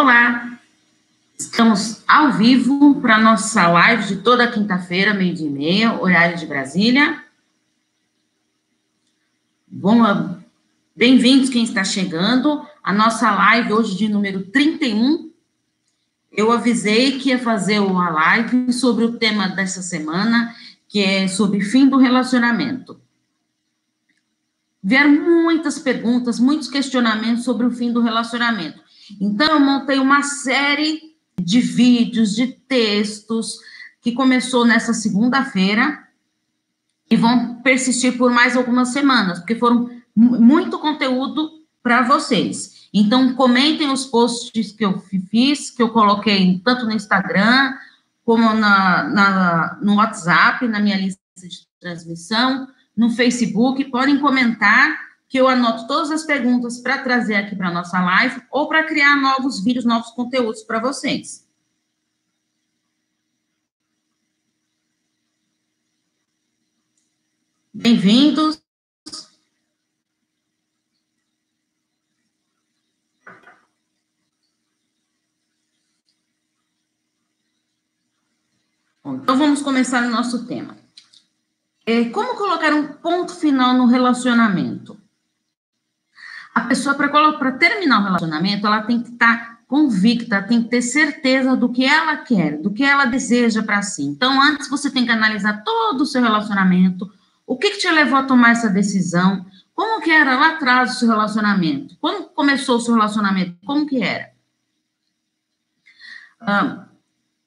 Olá, estamos ao vivo para nossa live de toda quinta-feira, meio-dia e meia, horário de Brasília. Bom, bem-vindos quem está chegando. A nossa live hoje de número 31. Eu avisei que ia fazer uma live sobre o tema dessa semana, que é sobre fim do relacionamento. Vieram muitas perguntas, muitos questionamentos sobre o fim do relacionamento. Então, eu montei uma série de vídeos, de textos, que começou nessa segunda-feira e vão persistir por mais algumas semanas, porque foram muito conteúdo para vocês. Então, comentem os posts que eu fiz, que eu coloquei tanto no Instagram, como na, na, no WhatsApp, na minha lista de transmissão, no Facebook. Podem comentar, que eu anoto todas as perguntas para trazer aqui para a nossa live, ou para criar novos vídeos, novos conteúdos para vocês. Bem-vindos. Então, vamos começar o nosso tema. É, como colocar um ponto final no relacionamento? A pessoa, para terminar o relacionamento, ela tem que estar tá convicta, tem que ter certeza do que ela quer, do que ela deseja para si. Então, antes você tem que analisar todo o seu relacionamento, o que, que te levou a tomar essa decisão, como que era lá atrás o seu relacionamento, quando começou o seu relacionamento, como que era.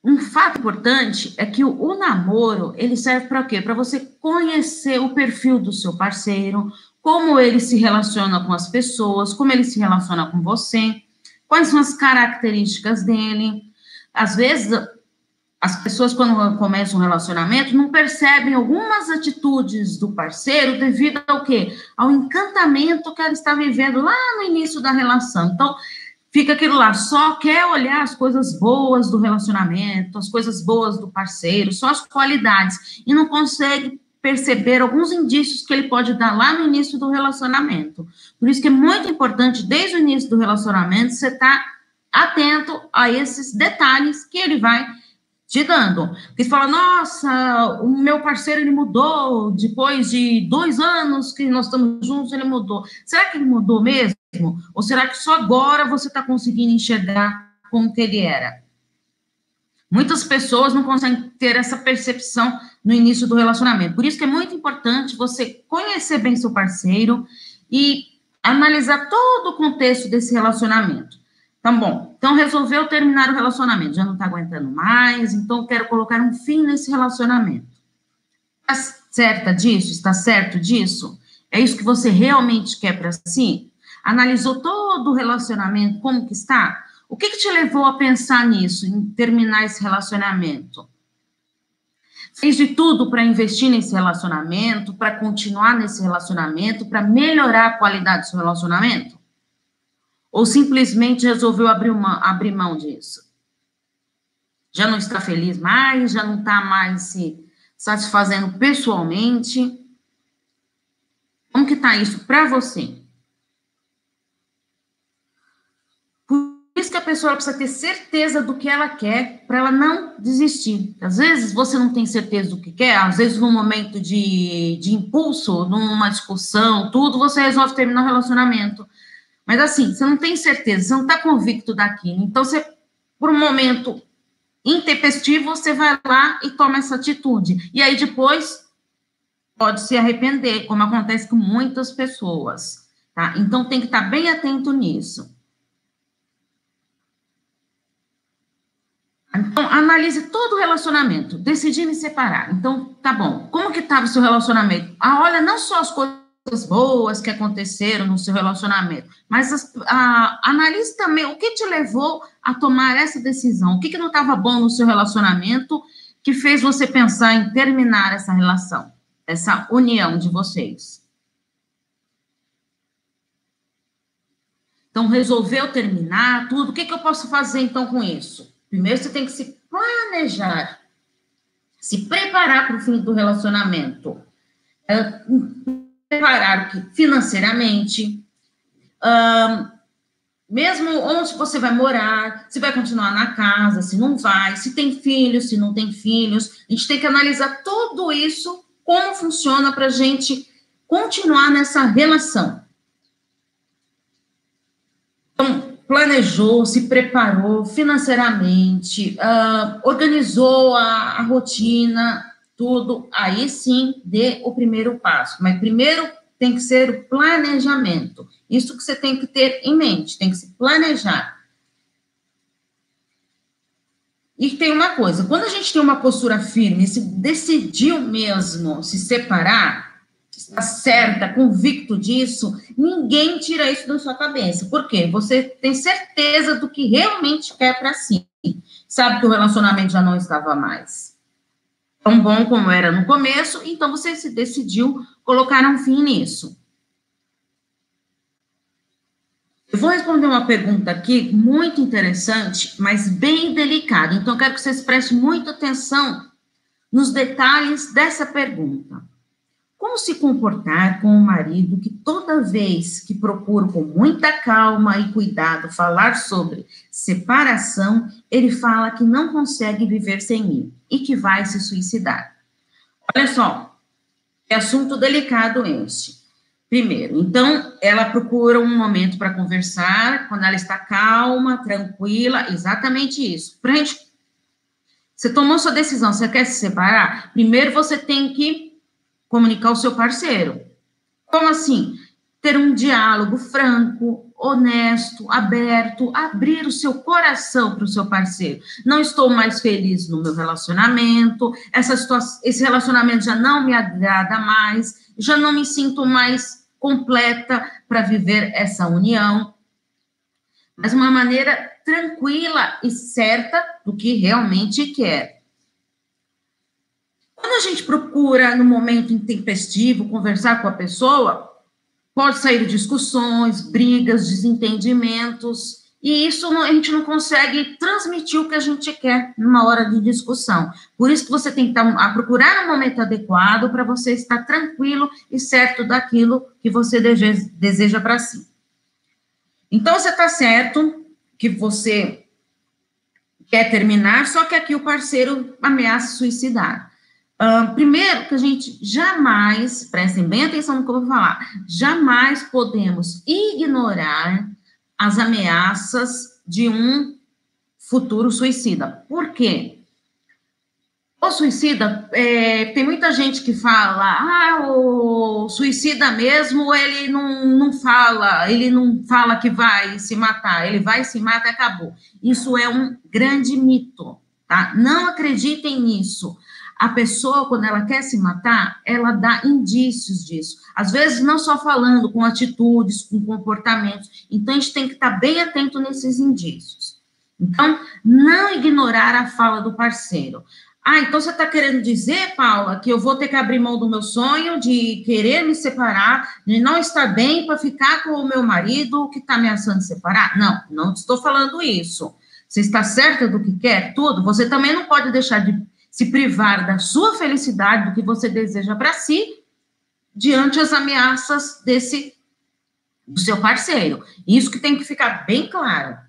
Um fato importante é que o namoro, ele serve para quê? Para você conhecer o perfil do seu parceiro, como ele se relaciona com as pessoas, como ele se relaciona com você, quais são as características dele. Às vezes, as pessoas, quando começam um relacionamento, não percebem algumas atitudes do parceiro devido ao quê? Ao encantamento que ela está vivendo lá no início da relação. Então, fica aquilo lá, só quer olhar as coisas boas do relacionamento, as coisas boas do parceiro, só as qualidades, e não consegue perceber alguns indícios que ele pode dar lá no início do relacionamento. Por isso que é muito importante, desde o início do relacionamento, você estar tá atento a esses detalhes que ele vai te dando. Porque fala, nossa, o meu parceiro ele mudou depois de dois anos que nós estamos juntos, ele mudou. Será que ele mudou mesmo? Ou será que só agora você está conseguindo enxergar como que ele era? Muitas pessoas não conseguem ter essa percepção no início do relacionamento. Por isso que é muito importante você conhecer bem seu parceiro e analisar todo o contexto desse relacionamento. Tá bom, então resolveu terminar o relacionamento, já não está aguentando mais, então quero colocar um fim nesse relacionamento. Está certa disso? Está certo disso? É isso que você realmente quer para si? Analisou todo o relacionamento, como que está? O que, que te levou a pensar nisso, em terminar esse relacionamento? Fez de tudo para investir nesse relacionamento, para continuar nesse relacionamento, para melhorar a qualidade do seu relacionamento? Ou simplesmente resolveu abrir, uma, abrir mão disso? Já não está feliz mais, já não está mais se satisfazendo pessoalmente? Como que está isso para você? Pessoa precisa ter certeza do que ela quer para ela não desistir. Às vezes você não tem certeza do que quer, às vezes num momento de, de impulso, numa discussão, tudo, você resolve terminar o relacionamento. Mas assim, você não tem certeza, você não está convicto daquilo. Então, você, por um momento intempestivo, você vai lá e toma essa atitude. E aí depois pode se arrepender, como acontece com muitas pessoas. Tá? Então, tem que estar tá bem atento nisso. Então, analise todo o relacionamento. Decidi me separar. Então, tá bom. Como que estava o seu relacionamento? Ah, olha, não só as coisas boas que aconteceram no seu relacionamento, mas as, analise também o que te levou a tomar essa decisão. O que, que não estava bom no seu relacionamento que fez você pensar em terminar essa relação, essa união de vocês. Então, resolveu terminar tudo. O que, que eu posso fazer então com isso? Primeiro você tem que se planejar, se preparar para o fim do relacionamento. Uh, preparar financeiramente, uh, Mesmo onde você vai morar, se vai continuar na casa, se não vai, se tem filhos, se não tem filhos. A gente tem que analisar tudo isso, como funciona para a gente continuar nessa relação. Então, planejou, se preparou financeiramente, uh, organizou a, a rotina, tudo, aí sim dê o primeiro passo. Mas primeiro tem que ser o planejamento. Isso que você tem que ter em mente, tem que se planejar. E tem uma coisa, quando a gente tem uma postura firme, se decidiu mesmo se separar, está certa, convicto disso, ninguém tira isso da sua cabeça. Por quê? Você tem certeza do que realmente quer para si. Sabe que o relacionamento já não estava mais tão bom como era no começo, então você se decidiu colocar um fim nisso. Eu vou responder uma pergunta aqui muito interessante, mas bem delicada. Então, quero que vocês prestem muita atenção nos detalhes dessa pergunta. Como se comportar com o marido que toda vez que procura com muita calma e cuidado falar sobre separação, ele fala que não consegue viver sem mim e que vai se suicidar? Olha só, que assunto delicado este. Primeiro, então, ela procura um momento para conversar, quando ela está calma, tranquila, exatamente isso. Pra gente, você tomou sua decisão, você quer se separar? Primeiro você tem que comunicar ao seu parceiro. Como assim? Ter um diálogo franco, honesto, aberto, abrir o seu coração para o seu parceiro. Não estou mais feliz no meu relacionamento, essa esse relacionamento já não me agrada mais, já não me sinto mais completa para viver essa união. Mas uma maneira tranquila e certa do que realmente quer. Quando a gente procura, no momento intempestivo, conversar com a pessoa, pode sair discussões, brigas, desentendimentos, e isso a gente não consegue transmitir o que a gente quer numa hora de discussão. Por isso que você tem que estar, procurar um momento adequado para você estar tranquilo e certo daquilo que você deseja para si. Então, você está certo que você quer terminar, só que aqui o parceiro ameaça suicidar. Primeiro, que a gente jamais, prestem bem atenção no que eu vou falar, jamais podemos ignorar as ameaças de um futuro suicida. Por quê? O suicida, é, tem muita gente que fala, ah, o suicida mesmo, ele não, não fala, ele não fala que vai se matar, ele vai se matar e acabou. Isso é um grande mito, tá? Não acreditem nisso a pessoa, quando ela quer se matar, ela dá indícios disso. Às vezes, não só falando, com atitudes, com comportamentos. Então, a gente tem que estar bem atento nesses indícios. Então, não ignorar a fala do parceiro. Ah, então você está querendo dizer, Paula, que eu vou ter que abrir mão do meu sonho de querer me separar, de não estar bem para ficar com o meu marido que está ameaçando separar? Não, não estou falando isso. Você está certa do que quer? Tudo. Você também não pode deixar de se privar da sua felicidade, do que você deseja para si, diante as ameaças desse do seu parceiro. Isso que tem que ficar bem claro.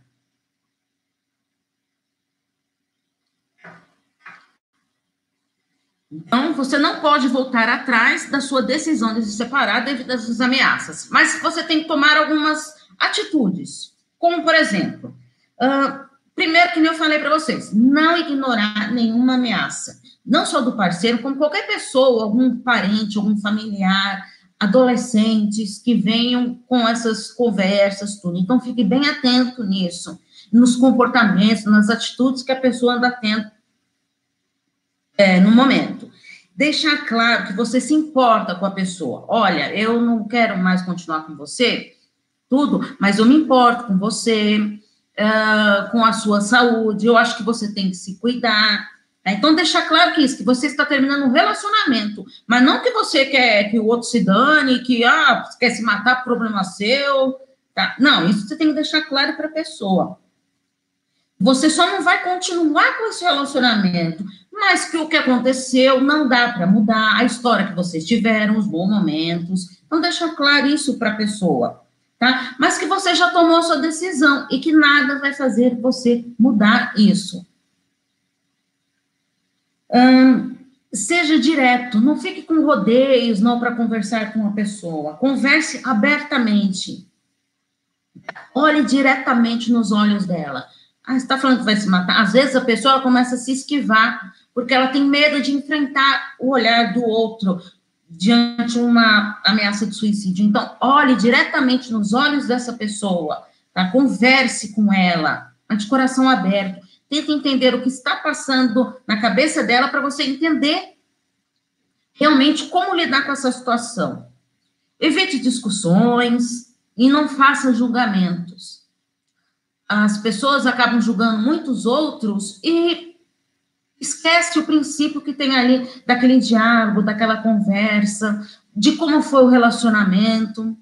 Então, você não pode voltar atrás da sua decisão de se separar devido às suas ameaças. Mas você tem que tomar algumas atitudes. Como, por exemplo, uh, Primeiro, que eu falei para vocês, não ignorar nenhuma ameaça, não só do parceiro, como qualquer pessoa, algum parente, algum familiar, adolescentes que venham com essas conversas, tudo. Então, fique bem atento nisso, nos comportamentos, nas atitudes que a pessoa anda tendo é, no momento. Deixar claro que você se importa com a pessoa. Olha, eu não quero mais continuar com você, tudo, mas eu me importo com você, uh, com a sua saúde, eu acho que você tem que se cuidar. Tá? Então, deixar claro que isso, que você está terminando um relacionamento, mas não que você quer que o outro se dane, que ah, quer se matar, problema seu. Tá? Não, isso você tem que deixar claro para a pessoa. Você só não vai continuar com esse relacionamento, mas que o que aconteceu não dá para mudar, a história que vocês tiveram, os bons momentos. Então, deixa claro isso para a pessoa. Tá? Mas que você já tomou sua decisão e que nada vai fazer você mudar isso. Hum, seja direto, não fique com rodeios, não para conversar com uma pessoa. Converse abertamente. Olhe diretamente nos olhos dela. Ah, está falando que vai se matar? Às vezes a pessoa começa a se esquivar, porque ela tem medo de enfrentar o olhar do outro diante de uma ameaça de suicídio. Então, olhe diretamente nos olhos dessa pessoa, tá? converse com ela, de coração aberto. Tente entender o que está passando na cabeça dela para você entender realmente como lidar com essa situação. Evite discussões e não faça julgamentos as pessoas acabam julgando muitos outros e esquece o princípio que tem ali daquele diálogo, daquela conversa, de como foi o relacionamento.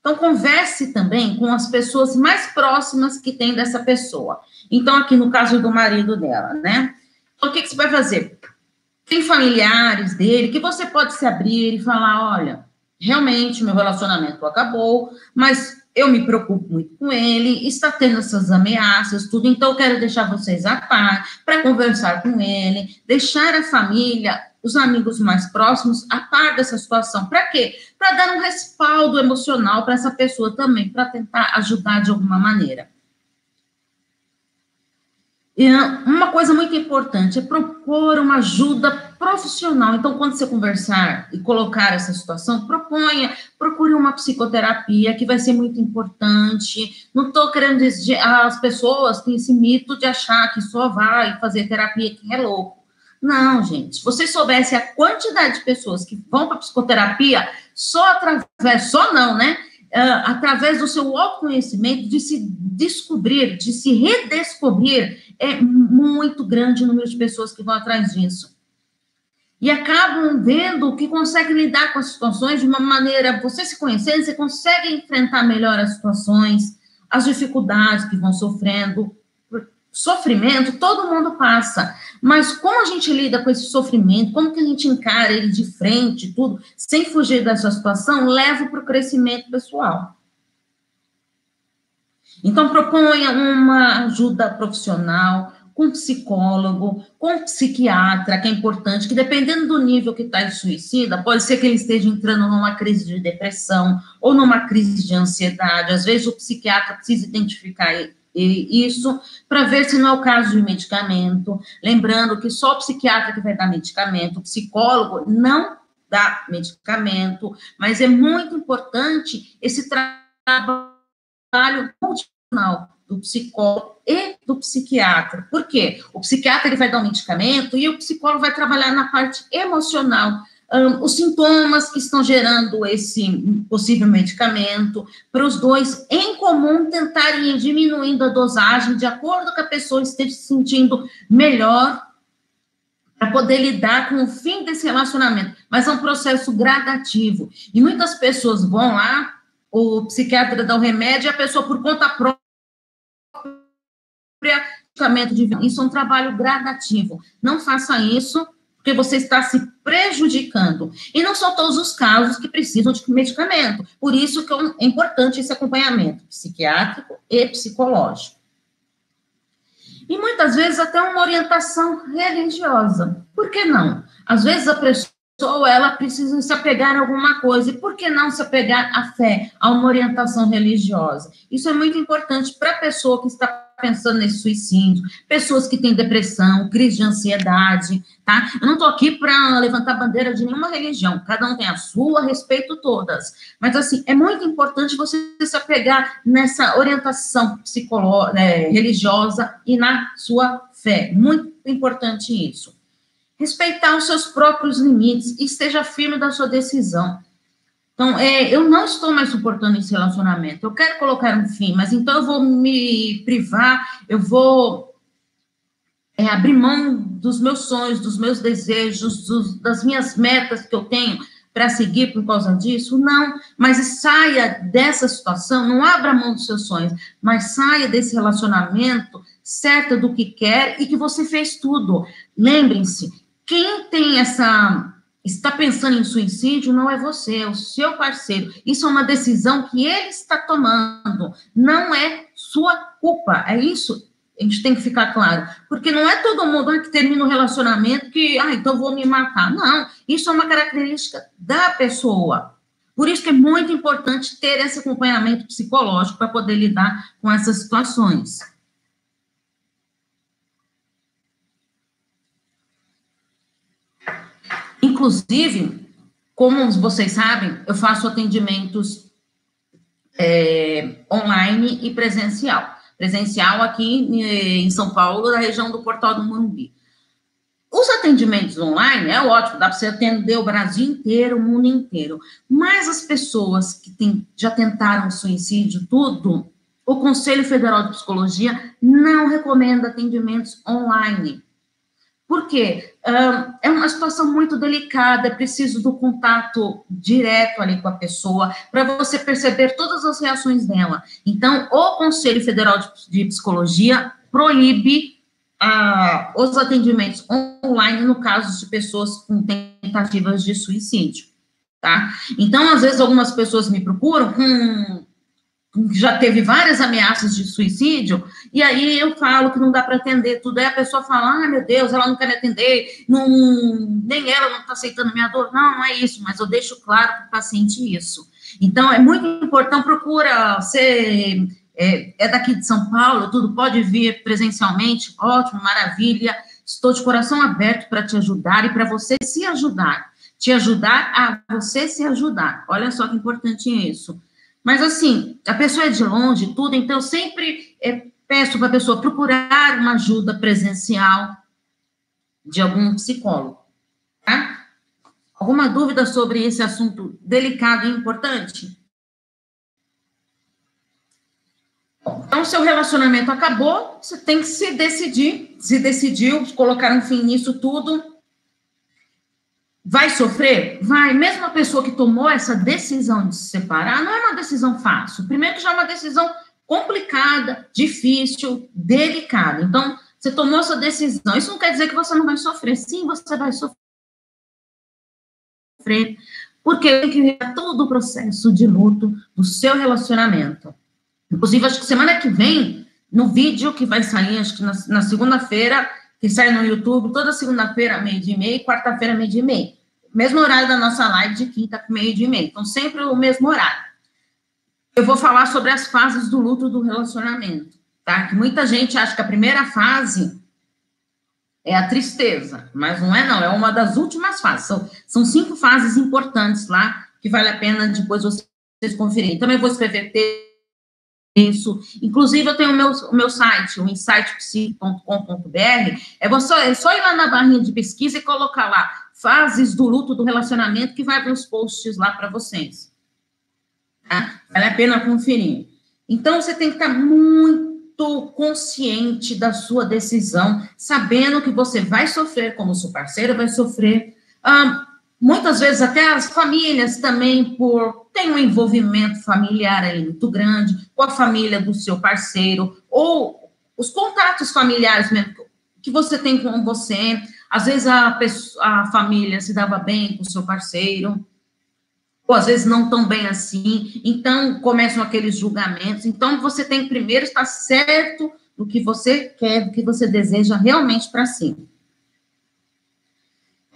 Então, converse também com as pessoas mais próximas que tem dessa pessoa. Então, aqui no caso do marido dela, né? Então, o que, que você vai fazer? Tem familiares dele que você pode se abrir e falar: olha, realmente meu relacionamento acabou, mas eu me preocupo muito com ele, está tendo essas ameaças, tudo, então eu quero deixar vocês a par, para conversar com ele, deixar a família, os amigos mais próximos a par dessa situação. Para quê? Para dar um respaldo emocional para essa pessoa também, para tentar ajudar de alguma maneira. E uma coisa muito importante é propor uma ajuda profissional. Então, quando você conversar e colocar essa situação, proponha, procure uma psicoterapia, que vai ser muito importante. Não estou querendo dizer, as pessoas têm esse mito de achar que só vai fazer terapia quem é louco. Não, gente. Se vocês soubessem a quantidade de pessoas que vão para psicoterapia só através, só não, né? Uh, através do seu autoconhecimento, de se descobrir, de se redescobrir, é muito grande o número de pessoas que vão atrás disso. E acabam vendo que conseguem lidar com as situações de uma maneira, você se conhecendo, você consegue enfrentar melhor as situações, as dificuldades que vão sofrendo. Sofrimento, todo mundo passa. Mas como a gente lida com esse sofrimento, como que a gente encara ele de frente, tudo, sem fugir dessa situação, leva para o crescimento pessoal. Então, proponha uma ajuda profissional, com psicólogo, com psiquiatra, que é importante, que dependendo do nível que está de suicida, pode ser que ele esteja entrando numa crise de depressão ou numa crise de ansiedade. Às vezes o psiquiatra precisa identificar isso para ver se não é o caso de medicamento. Lembrando que só o psiquiatra que vai dar medicamento, o psicólogo não dá medicamento, mas é muito importante esse trabalho do psicólogo e do psiquiatra. Por quê? O psiquiatra ele vai dar um medicamento e o psicólogo vai trabalhar na parte emocional, um, os sintomas que estão gerando esse possível medicamento, para os dois, em comum, tentarem ir diminuindo a dosagem de acordo com a pessoa esteja se sentindo melhor para poder lidar com o fim desse relacionamento. Mas é um processo gradativo. E muitas pessoas vão lá, o psiquiatra dá o remédio e a pessoa, por conta própria, de isso é um trabalho gradativo. Não faça isso, porque você está se prejudicando. E não são todos os casos que precisam de medicamento. Por isso que é importante esse acompanhamento psiquiátrico e psicológico. E muitas vezes até uma orientação religiosa. Por que não? Às vezes a pessoa pessoa ela precisa se apegar a alguma coisa. E por que não se apegar à fé, a uma orientação religiosa? Isso é muito importante para a pessoa que está pensando nesse suicídio, pessoas que têm depressão, crise de ansiedade, tá? Eu não estou aqui para levantar bandeira de nenhuma religião, cada um tem a sua, respeito todas. Mas, assim, é muito importante você se apegar nessa orientação psicológica, é, religiosa e na sua fé. Muito importante isso respeitar os seus próprios limites e esteja firme da sua decisão. Então, é, eu não estou mais suportando esse relacionamento, eu quero colocar um fim, mas então eu vou me privar, eu vou é, abrir mão dos meus sonhos, dos meus desejos, dos, das minhas metas que eu tenho para seguir por causa disso? Não, mas saia dessa situação, não abra mão dos seus sonhos, mas saia desse relacionamento certa do que quer e que você fez tudo. Lembrem-se, quem tem essa está pensando em suicídio, não é você, é o seu parceiro. Isso é uma decisão que ele está tomando, não é sua culpa. É isso a gente tem que ficar claro. Porque não é todo mundo que termina o um relacionamento que, ah, então vou me matar. Não, isso é uma característica da pessoa. Por isso que é muito importante ter esse acompanhamento psicológico para poder lidar com essas situações. Inclusive, como vocês sabem, eu faço atendimentos é, online e presencial. Presencial aqui em São Paulo, na região do Portal do Morumbi. Os atendimentos online é ótimo, dá para você atender o Brasil inteiro, o mundo inteiro. Mas as pessoas que tem, já tentaram suicídio, tudo, o Conselho Federal de Psicologia não recomenda atendimentos online. Por quê? é uma situação muito delicada, é preciso do contato direto ali com a pessoa, para você perceber todas as reações dela. Então, o Conselho Federal de Psicologia proíbe ah, os atendimentos online no caso de pessoas com tentativas de suicídio, tá? Então, às vezes, algumas pessoas me procuram com já teve várias ameaças de suicídio, e aí eu falo que não dá para atender tudo, aí a pessoa fala, ah, meu Deus, ela não quer me atender, não, nem ela não está aceitando minha dor, não, não é isso, mas eu deixo claro para o paciente isso. Então, é muito importante, procura ser é, é daqui de São Paulo, tudo pode vir presencialmente, ótimo, maravilha. Estou de coração aberto para te ajudar e para você se ajudar. Te ajudar a você se ajudar. Olha só que importante isso. Mas assim, a pessoa é de longe, tudo, então sempre é, peço para a pessoa procurar uma ajuda presencial de algum psicólogo. Tá? Alguma dúvida sobre esse assunto delicado e importante? Então, seu relacionamento acabou, você tem que se decidir. Se decidiu colocar um fim nisso tudo, vai sofrer? Vai. Mesmo a pessoa que tomou essa decisão de se separar, não é uma decisão fácil. Primeiro, que já é uma decisão complicada, difícil, delicada. Então, você tomou essa decisão. Isso não quer dizer que você não vai sofrer. Sim, você vai sofrer. Porque tem que ver todo o processo de luto do seu relacionamento. Inclusive, acho que semana que vem, no vídeo que vai sair, acho que na, na segunda-feira, que sai no YouTube, toda segunda-feira, meio dia e meio, quarta-feira, meio dia e meio. Mesmo horário da nossa live de quinta, meio dia e meio. Então, sempre o mesmo horário. Eu vou falar sobre as fases do luto do relacionamento, tá? Que muita gente acha que a primeira fase é a tristeza, mas não é não, é uma das últimas fases. São, são cinco fases importantes lá, que vale a pena depois vocês conferirem. Também vou escrever texto isso. Inclusive, eu tenho o meu, o meu site, o insightpsi.com.br. É, é só ir lá na barrinha de pesquisa e colocar lá fases do luto do relacionamento, que vai abrir os posts lá para vocês. Tá? Vale a pena conferir. Então, você tem que estar muito consciente da sua decisão, sabendo que você vai sofrer, como seu parceiro vai sofrer. Ah, muitas vezes até as famílias também por tem um envolvimento familiar aí muito grande com a família do seu parceiro ou os contatos familiares mesmo que você tem com você. Às vezes a, pessoa, a família se dava bem com o seu parceiro, ou às vezes não tão bem assim. Então começam aqueles julgamentos. Então você tem que primeiro estar certo do que você quer, do que você deseja realmente para si.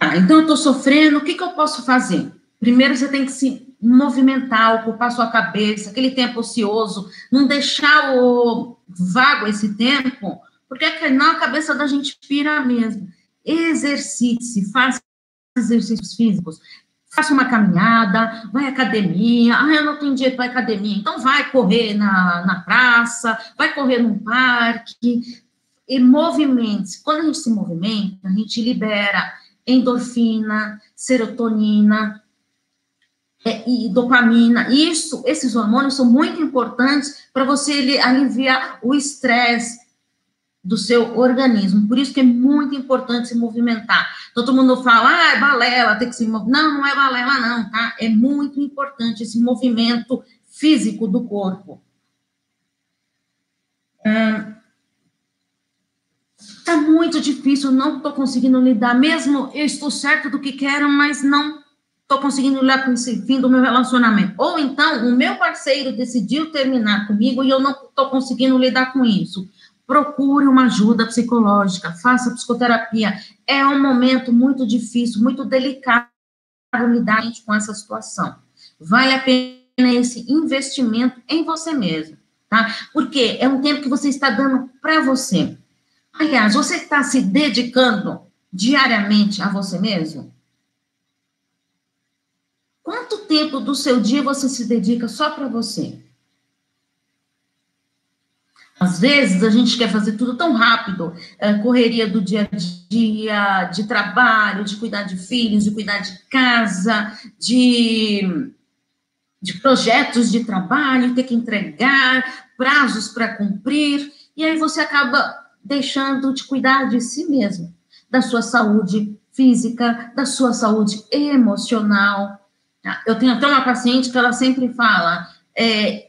Ah, então eu estou sofrendo, o que, que eu posso fazer? Primeiro você tem que se movimentar, ocupar sua cabeça, aquele tempo ocioso, não deixar o vago esse tempo, porque é não a cabeça da gente pira mesmo. Exercite-se, faça exercícios físicos, faça uma caminhada, vai à academia, ah, eu não tenho dinheiro para academia, então vai correr na, na praça, vai correr num parque, e movimente-se. Quando a gente se movimenta, a gente libera endorfina, serotonina é, e dopamina. Isso, esses hormônios são muito importantes para você aliviar o estresse do seu organismo. Por isso que é muito importante se movimentar. Todo mundo fala, ah, é balela, tem que se mover. Não, não é balela, não, tá? É muito importante esse movimento físico do corpo. Hum, Está muito difícil, não estou conseguindo lidar, mesmo eu estou certo do que quero, mas não estou conseguindo lidar com esse fim do meu relacionamento. Ou então, o meu parceiro decidiu terminar comigo e eu não estou conseguindo lidar com isso. Procure uma ajuda psicológica, faça psicoterapia. É um momento muito difícil, muito delicado lidar com essa situação. Vale a pena esse investimento em você mesmo, tá? Porque é um tempo que você está dando para você. Aliás, você está se dedicando diariamente a você mesmo? Quanto tempo do seu dia você se dedica só para você? Às vezes a gente quer fazer tudo tão rápido, é, correria do dia a dia, de trabalho, de cuidar de filhos, de cuidar de casa, de, de projetos de trabalho, ter que entregar, prazos para cumprir, e aí você acaba deixando de cuidar de si mesmo, da sua saúde física, da sua saúde emocional. Eu tenho até uma paciente que ela sempre fala: é,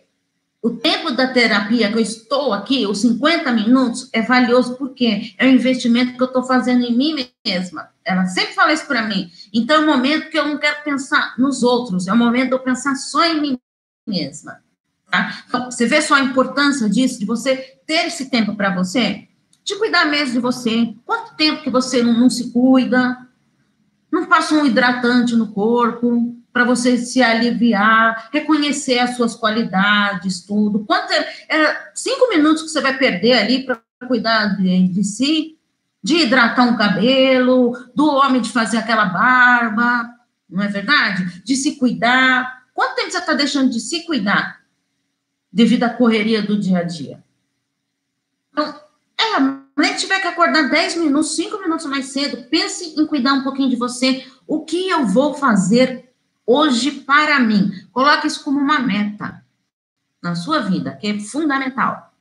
o tempo da terapia que eu estou aqui, os 50 minutos, é valioso porque é um investimento que eu estou fazendo em mim mesma. Ela sempre fala isso para mim. Então, é um momento que eu não quero pensar nos outros, é o um momento de eu pensar só em mim mesma. Tá? Então, você vê só a importância disso, de você ter esse tempo para você? De cuidar mesmo de você. Quanto tempo que você não, não se cuida? Não passa um hidratante no corpo para você se aliviar, reconhecer as suas qualidades, tudo. Quanto é, é cinco minutos que você vai perder ali para cuidar de, de si, de hidratar um cabelo, do homem de fazer aquela barba, não é verdade? De se cuidar. Quanto tempo você está deixando de se cuidar devido à correria do dia a dia? Então, é nem tiver que acordar 10 minutos, 5 minutos mais cedo, pense em cuidar um pouquinho de você. O que eu vou fazer hoje para mim? Coloque isso como uma meta na sua vida, que é fundamental.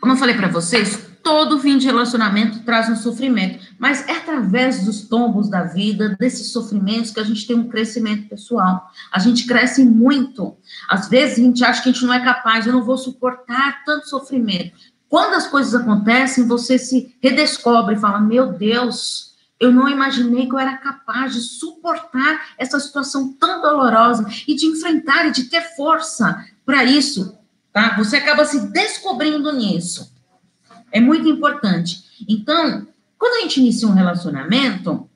Como eu falei para vocês, todo fim de relacionamento traz um sofrimento, mas é através dos tombos da vida, desses sofrimentos, que a gente tem um crescimento pessoal. A gente cresce muito. Às vezes a gente acha que a gente não é capaz, eu não vou suportar tanto sofrimento. Quando as coisas acontecem, você se redescobre e fala: Meu Deus, eu não imaginei que eu era capaz de suportar essa situação tão dolorosa e de enfrentar e de ter força para isso. Tá? Você acaba se descobrindo nisso. É muito importante. Então, quando a gente inicia um relacionamento,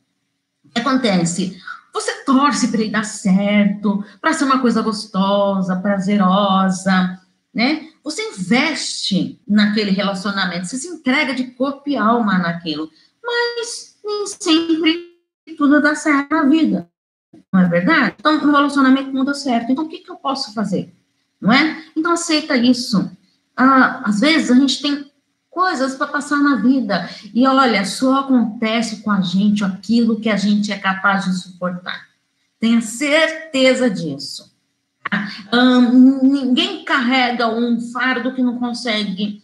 acontece? Você torce para ele dar certo, para ser uma coisa gostosa, prazerosa, né? Você investe naquele relacionamento, você se entrega de corpo e alma naquilo, mas nem sempre tudo dá certo na vida, não é verdade? Então, o relacionamento não dá certo, então o que, que eu posso fazer? Não é? Então, aceita isso. Ah, às vezes, a gente tem coisas para passar na vida. E olha, só acontece com a gente aquilo que a gente é capaz de suportar. Tenha certeza disso. Um, ninguém carrega um fardo que não consegue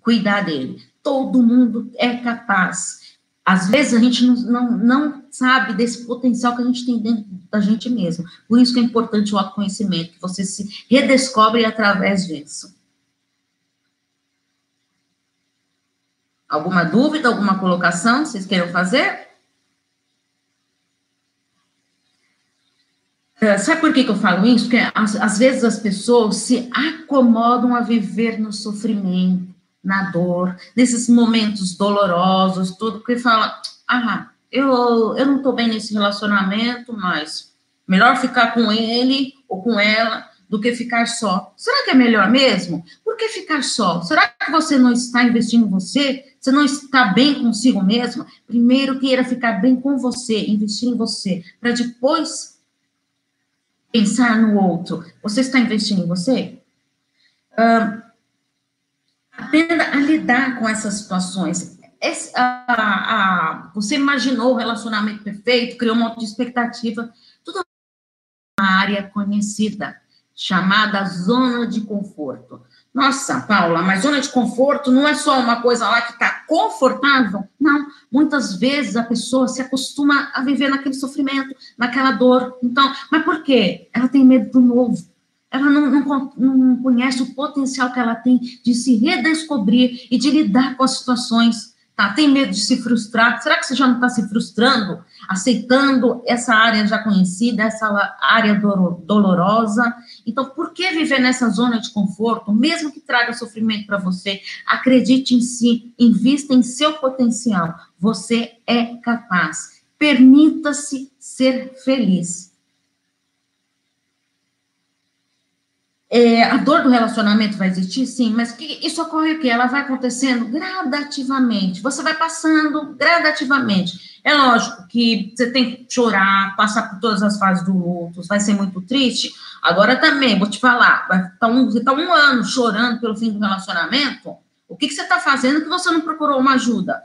cuidar dele. Todo mundo é capaz. Às vezes a gente não, não, não sabe desse potencial que a gente tem dentro da gente mesmo. Por isso que é importante o autoconhecimento, que você se redescobre através disso. Alguma dúvida, alguma colocação que vocês queiram fazer? É, sabe por que, que eu falo isso? Porque às, vezes as pessoas se acomodam a viver no sofrimento, na dor, nesses momentos dolorosos, tudo, porque fala, ah, eu, eu não estou bem nesse relacionamento, mas melhor ficar com ele ou com ela do que ficar só. Será que é melhor mesmo? Por que ficar só? Será que você não está investindo em você? Você não está bem consigo mesmo? Primeiro queira ficar bem com você, investir em você, para depois pensar no outro. Você está investindo em você? Uh, aprenda a lidar com essas situações. Esse, a, a, você imaginou o relacionamento perfeito, criou um monte de expectativa, tudo uma área conhecida chamada zona de conforto. Nossa, Paula, mas zona de conforto não é só uma coisa lá que está confortável. Não, muitas vezes a pessoa se acostuma a viver naquele sofrimento, naquela dor. Então, mas por quê? Ela tem medo do novo. ela não, não, não, conhece o potencial que ela tem de se redescobrir e de lidar com as situações, tá? Tem medo de se frustrar. Será que você já não está se frustrando, aceitando essa área já conhecida, essa área dolorosa? Então, por que viver nessa zona de conforto, mesmo que traga sofrimento para você? Acredite em si, invista em seu potencial. Você é capaz. Permita-se ser feliz. É, a dor do relacionamento vai existir, sim, mas que, isso ocorre o quê? Ela vai acontecendo gradativamente. Você vai passando gradativamente. É lógico que você tem que chorar, passar por todas as fases do luto, vai ser muito triste. Agora também, vou te falar, vai estar um, você está um ano chorando pelo fim do relacionamento, o que, que você está fazendo que você não procurou uma ajuda?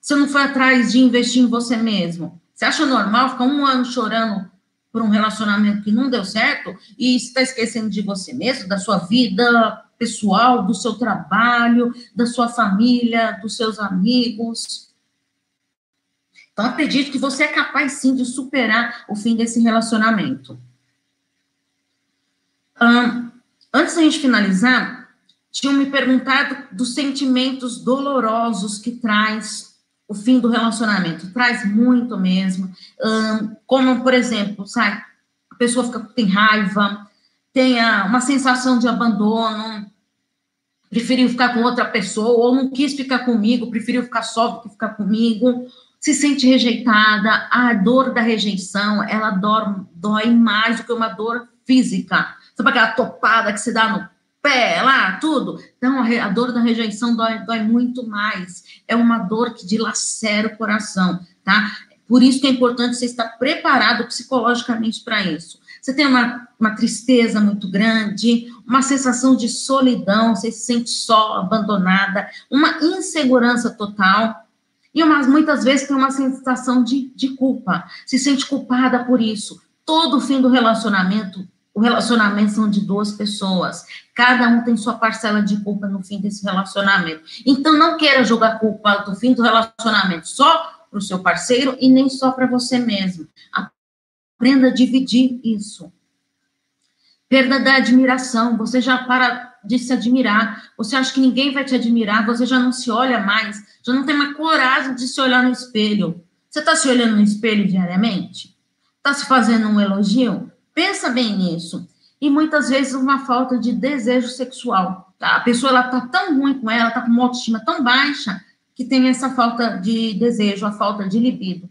Você não foi atrás de investir em você mesmo? Você acha normal ficar um ano chorando por um relacionamento que não deu certo e está esquecendo de você mesmo, da sua vida pessoal, do seu trabalho, da sua família, dos seus amigos. Então, acredite que você é capaz sim de superar o fim desse relacionamento. antes da gente finalizar, tinham me perguntado dos sentimentos dolorosos que traz o fim do relacionamento. Traz muito mesmo. Um, como, por exemplo, sabe, a pessoa fica, tem raiva, tem a, uma sensação de abandono, preferiu ficar com outra pessoa, ou não quis ficar comigo, preferiu ficar só do que ficar comigo, se sente rejeitada, a dor da rejeição, ela dói, dói mais do que uma dor física. Sabe aquela topada que se dá no pé, lá, tudo. Então, a, dor da rejeição dói, dói muito mais. É uma dor que dilacera o coração, tá? Por isso que é importante você estar preparado psicologicamente para isso. Você tem uma, uma tristeza muito grande, uma sensação de solidão, você se sente só, abandonada, uma insegurança total. E umas, muitas vezes tem uma sensação de, de culpa, se sente culpada por isso. Todo fim do relacionamento o relacionamento são de duas pessoas. Cada um tem sua parcela de culpa no fim desse relacionamento. Então, não queira jogar culpa do fim do relacionamento só para o seu parceiro e nem só para você mesmo. Aprenda a dividir isso. Perda da admiração. Você já para de se admirar. Você acha que ninguém vai te admirar. Você já não se olha mais. Já não tem mais coragem de se olhar no espelho. Você está se olhando no espelho diariamente? Está se fazendo um elogio? Pensa bem nisso. E muitas vezes uma falta de desejo sexual. Tá? A pessoa ela tá tão ruim com ela, tá com uma autoestima tão baixa que tem essa falta de desejo, a falta de libido.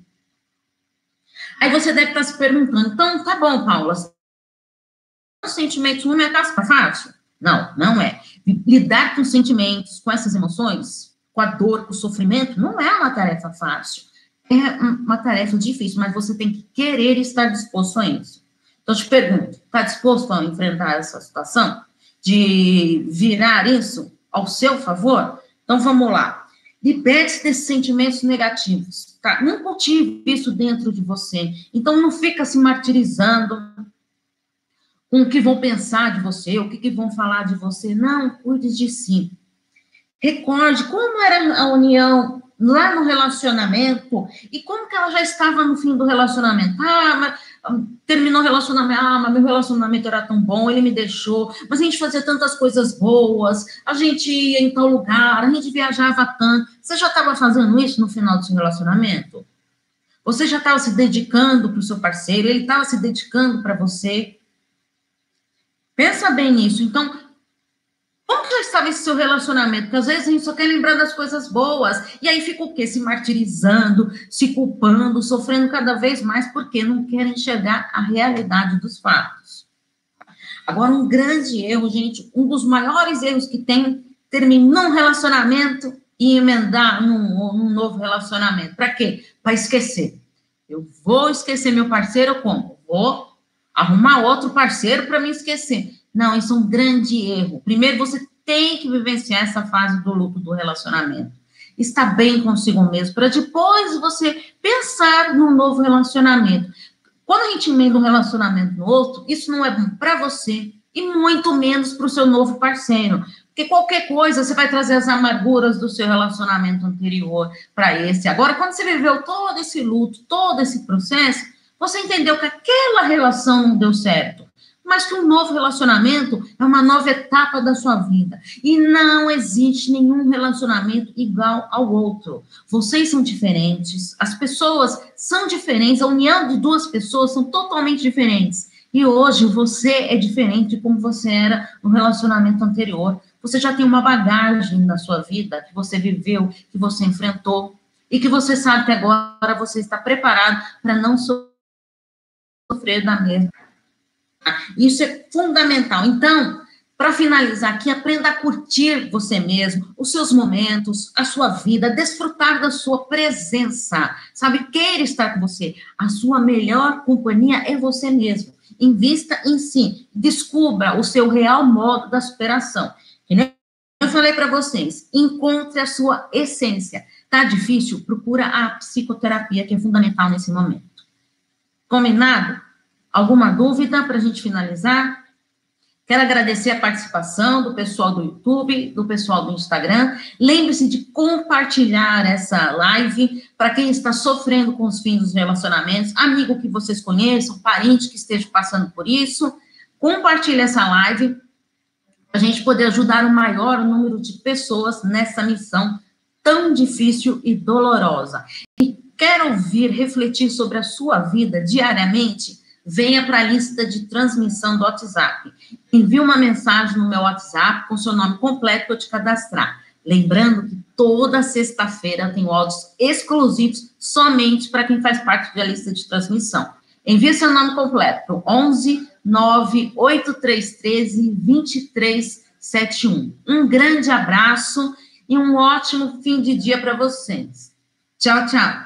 Aí você deve estar se perguntando, então tá bom, Paula, os sentimentos não é tarefa fácil? Não, não é. Lidar com sentimentos, com essas emoções, com a dor, com o sofrimento, não é uma tarefa fácil. É uma tarefa difícil, mas você tem que querer estar disposto a isso. Então, te pergunto, está disposto a enfrentar essa situação? De virar isso ao seu favor? Então, vamos lá. Liberte-se desses sentimentos negativos, tá? Não cultive isso dentro de você. Então, não fica se martirizando com o que vão pensar de você, o que, que vão falar de você. Não, cuide de si. Recorde como era a união lá no relacionamento e como que ela já estava no fim do relacionamento. Ah, mas terminou o relacionamento, ah, mas meu relacionamento era tão bom, ele me deixou, mas a gente fazia tantas coisas boas, a gente ia em tal lugar, a gente viajava tanto. Você já estava fazendo isso no final do seu relacionamento? Você já estava se dedicando para o seu parceiro, ele estava se dedicando para você? Pensa bem nisso. Então, como que já estava esse seu relacionamento? Porque às vezes a gente só quer lembrar das coisas boas. E aí fica o quê? Se martirizando, se culpando, sofrendo cada vez mais, porque não quer enxergar a realidade dos fatos. Agora, um grande erro, gente, um dos maiores erros que tem, terminar um relacionamento e emendar num, num novo relacionamento. Para quê? Para esquecer. Eu vou esquecer meu parceiro como? Vou arrumar outro parceiro para me esquecer. Não, isso é um grande erro. Primeiro, você tem que vivenciar essa fase do luto do relacionamento. Estar bem consigo mesmo, para depois você pensar num novo relacionamento. Quando a gente emenda um relacionamento no outro, isso não é bom para você e muito menos para o seu novo parceiro. Porque qualquer coisa você vai trazer as amarguras do seu relacionamento anterior para esse. Agora, quando você viveu todo esse luto, todo esse processo, você entendeu que aquela relação não deu certo mas que um novo relacionamento é uma nova etapa da sua vida. E não existe nenhum relacionamento igual ao outro. Vocês são diferentes, as pessoas são diferentes, a união de duas pessoas são totalmente diferentes. E hoje você é diferente de como você era no relacionamento anterior. Você já tem uma bagagem na sua vida que você viveu, que você enfrentou, e que você sabe que agora você está preparado para não sofrer da mesma isso é fundamental. Então, para finalizar aqui, aprenda a curtir você mesmo, os seus momentos, a sua vida, desfrutar da sua presença, sabe? Queira estar com você. A sua melhor companhia é você mesmo. Invista em si, descubra o seu real modo da superação. Eu falei para vocês, encontre a sua essência. Tá difícil? Procura a psicoterapia, que é fundamental nesse momento. Combinado? Alguma dúvida para a gente finalizar? Quero agradecer a participação do pessoal do YouTube, do pessoal do Instagram. Lembre-se de compartilhar essa live para quem está sofrendo com os fins dos relacionamentos, amigo que vocês conheçam, parente que esteja passando por isso. Compartilhe essa live para a gente poder ajudar o maior número de pessoas nessa missão tão difícil e dolorosa. E quer ouvir, refletir sobre a sua vida diariamente? Venha para a lista de transmissão do WhatsApp. Envie uma mensagem no meu WhatsApp com seu nome completo para eu te cadastrar. Lembrando que toda sexta-feira tem áudios exclusivos somente para quem faz parte da lista de transmissão. Envie seu nome completo para o 11 98313 2371. Um grande abraço e um ótimo fim de dia para vocês. Tchau, tchau.